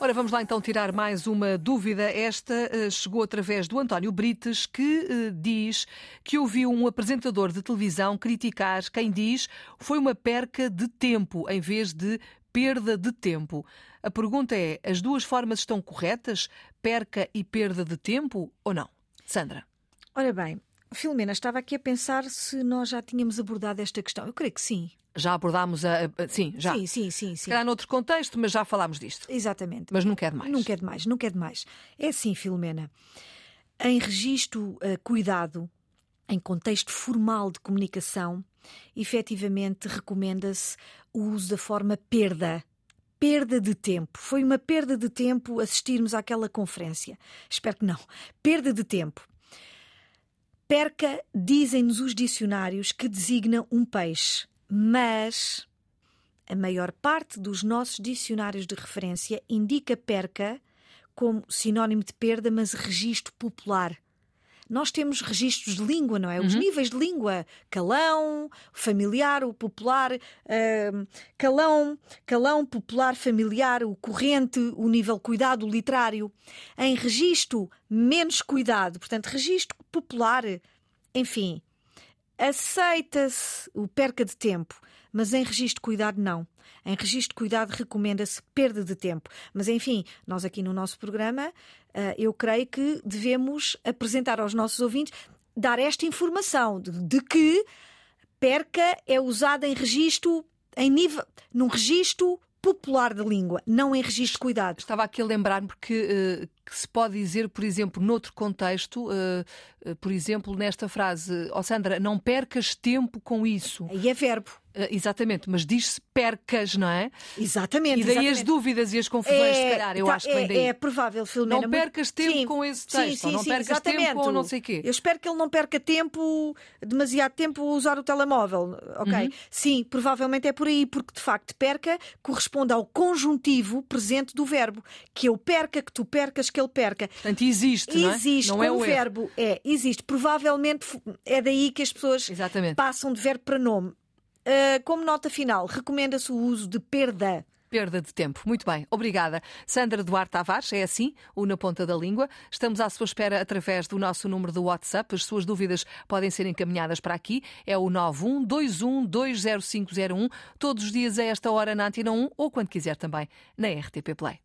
Ora, vamos lá então tirar mais uma dúvida. Esta uh, chegou através do António Brites, que uh, diz que ouviu um apresentador de televisão criticar quem diz foi uma perca de tempo em vez de perda de tempo. A pergunta é: as duas formas estão corretas? Perca e perda de tempo ou não? Sandra. Ora bem, Filomena, estava aqui a pensar se nós já tínhamos abordado esta questão. Eu creio que sim. Já abordámos a. a sim, já. Sim, sim, sim. sim. Se calhar noutro contexto, mas já falámos disto. Exatamente. Mas nunca é demais. Nunca é demais, nunca é demais. É assim, Filomena. Em registro uh, cuidado, em contexto formal de comunicação, efetivamente recomenda-se o uso da forma perda perda de tempo. Foi uma perda de tempo assistirmos àquela conferência. Espero que não. Perda de tempo. Perca, dizem-nos os dicionários, que designa um peixe, mas a maior parte dos nossos dicionários de referência indica perca como sinónimo de perda, mas registro popular nós temos registros de língua, não é? Os uhum. níveis de língua, calão, familiar, o popular, uh, calão, calão, popular, familiar, o corrente, o nível cuidado, o literário. Em registro, menos cuidado, portanto, registro popular, enfim, aceita-se o perca de tempo, mas em registro de cuidado, não. Em registro de cuidado recomenda-se perda de tempo. Mas enfim, nós aqui no nosso programa, eh, eu creio que devemos apresentar aos nossos ouvintes, dar esta informação de, de que perca é usada em registro, em nível, num registro popular da língua, não em registro de cuidado. Estava aqui a lembrar-me que, uh, que, se pode dizer, por exemplo, noutro contexto, uh, por exemplo, nesta frase, ó oh, Sandra, não percas tempo com isso. Aí é verbo. Uh, exatamente, mas diz-se percas, não é? Exatamente. E daí exatamente. as dúvidas e as confusões, é, se calhar, eu tá, acho que vem é, daí. É provável, Filomena. Não percas tempo sim, com esse texto, sim, sim, não sim, percas exatamente. tempo com não sei quê. Eu espero que ele não perca tempo, demasiado tempo, a usar o telemóvel, ok? Uhum. Sim, provavelmente é por aí, porque de facto perca corresponde ao conjuntivo presente do verbo. Que eu perca, que tu percas, que ele perca. Portanto, existe, não é? Existe, não é o verbo. Erro. É, existe. Provavelmente é daí que as pessoas Exatamente. passam de verbo para nome. Uh, como nota final, recomenda-se o uso de perda. Perda de tempo. Muito bem, obrigada. Sandra Duarte Tavares, é assim, o Na Ponta da Língua. Estamos à sua espera através do nosso número do WhatsApp. As suas dúvidas podem ser encaminhadas para aqui. É o 912120501. Todos os dias a esta hora na Antena 1 ou quando quiser também na RTP Play.